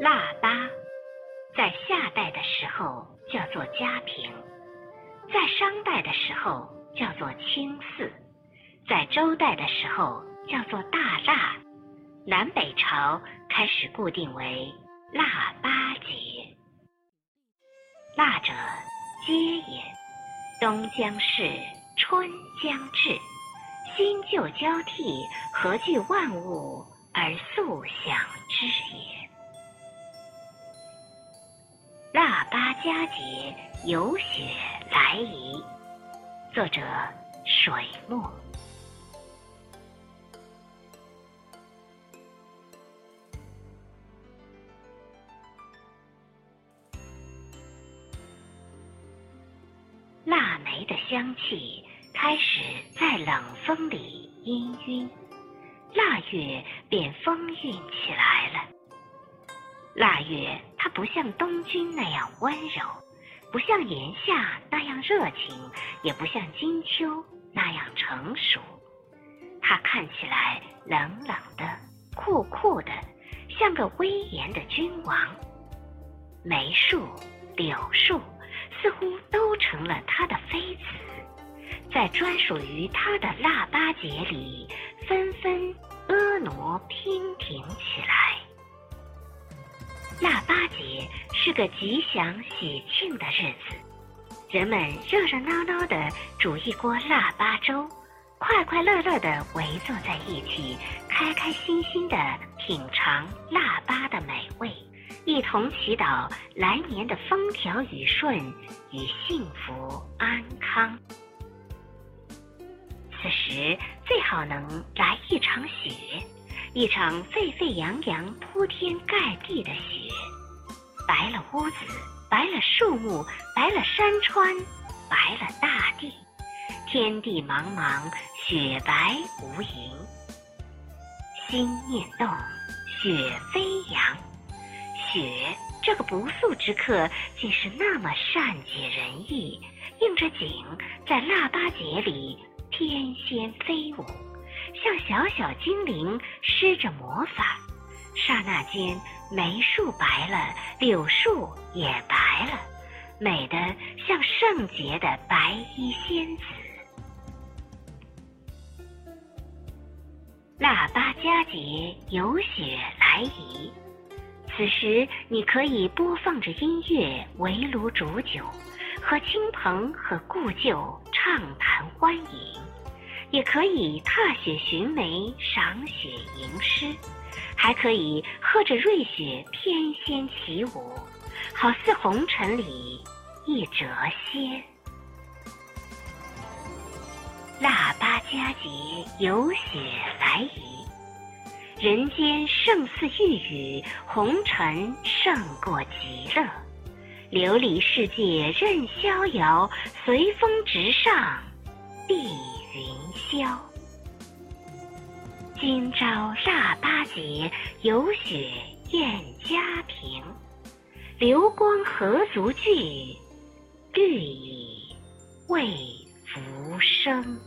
腊八，在夏代的时候叫做嘉平，在商代的时候叫做清祀，在周代的时候叫做大腊，南北朝开始固定为腊八节。腊者，皆也。冬将至，春将至，新旧交替，何惧万物而速享之也。腊八佳节，有雪来仪。作者：水墨。腊梅的香气开始在冷风里氤氲，腊月便风韵起来了。腊月。它不像冬君那样温柔，不像炎夏那样热情，也不像金秋那样成熟。它看起来冷冷的、酷酷的，像个威严的君王。梅树、柳树似乎都成了他的妃子，在专属于他的腊八节里，纷纷婀娜娉婷起来。腊八节是个吉祥喜庆的日子，人们热热闹闹地煮一锅腊八粥，快快乐乐地围坐在一起，开开心心地品尝腊八的美味，一同祈祷来年的风调雨顺与幸福安康。此时最好能来一场雪。一场沸沸扬扬、铺天盖地的雪，白了屋子，白了树木，白了山川，白了大地，天地茫茫，雪白无垠。心念动，雪飞扬。雪这个不速之客，竟是那么善解人意，应着景，在腊八节里翩跹飞舞。像小小精灵施着魔法，刹那间，梅树白了，柳树也白了，美得像圣洁的白衣仙子。腊八佳节，有雪来仪。此时，你可以播放着音乐，围炉煮酒，和亲朋和故旧畅谈欢饮。也可以踏雪寻梅，赏雪吟诗，还可以喝着瑞雪翩跹起舞，好似红尘里一谪仙。腊八佳节，有雪来仪，人间胜似玉宇，红尘胜过极乐，琉璃世界任逍遥，随风直上地。云霄，今朝腊八节，有雪宴家庭，流光何足惧，绿蚁为浮生。